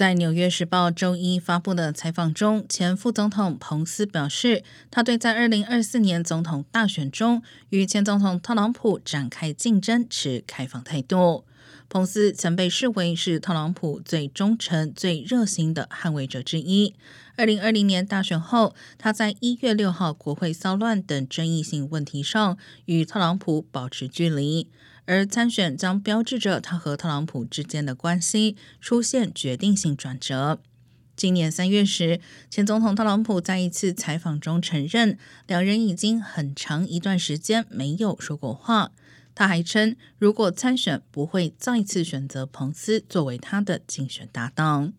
在《纽约时报》周一发布的采访中，前副总统彭斯表示，他对在二零二四年总统大选中与前总统特朗普展开竞争持开放态度。彭斯曾被视为是特朗普最忠诚、最热心的捍卫者之一。二零二零年大选后，他在一月六号国会骚乱等争议性问题上与特朗普保持距离。而参选将标志着他和特朗普之间的关系出现决定性转折。今年三月时，前总统特朗普在一次采访中承认，两人已经很长一段时间没有说过话。他还称，如果参选，不会再次选择彭斯作为他的竞选搭档。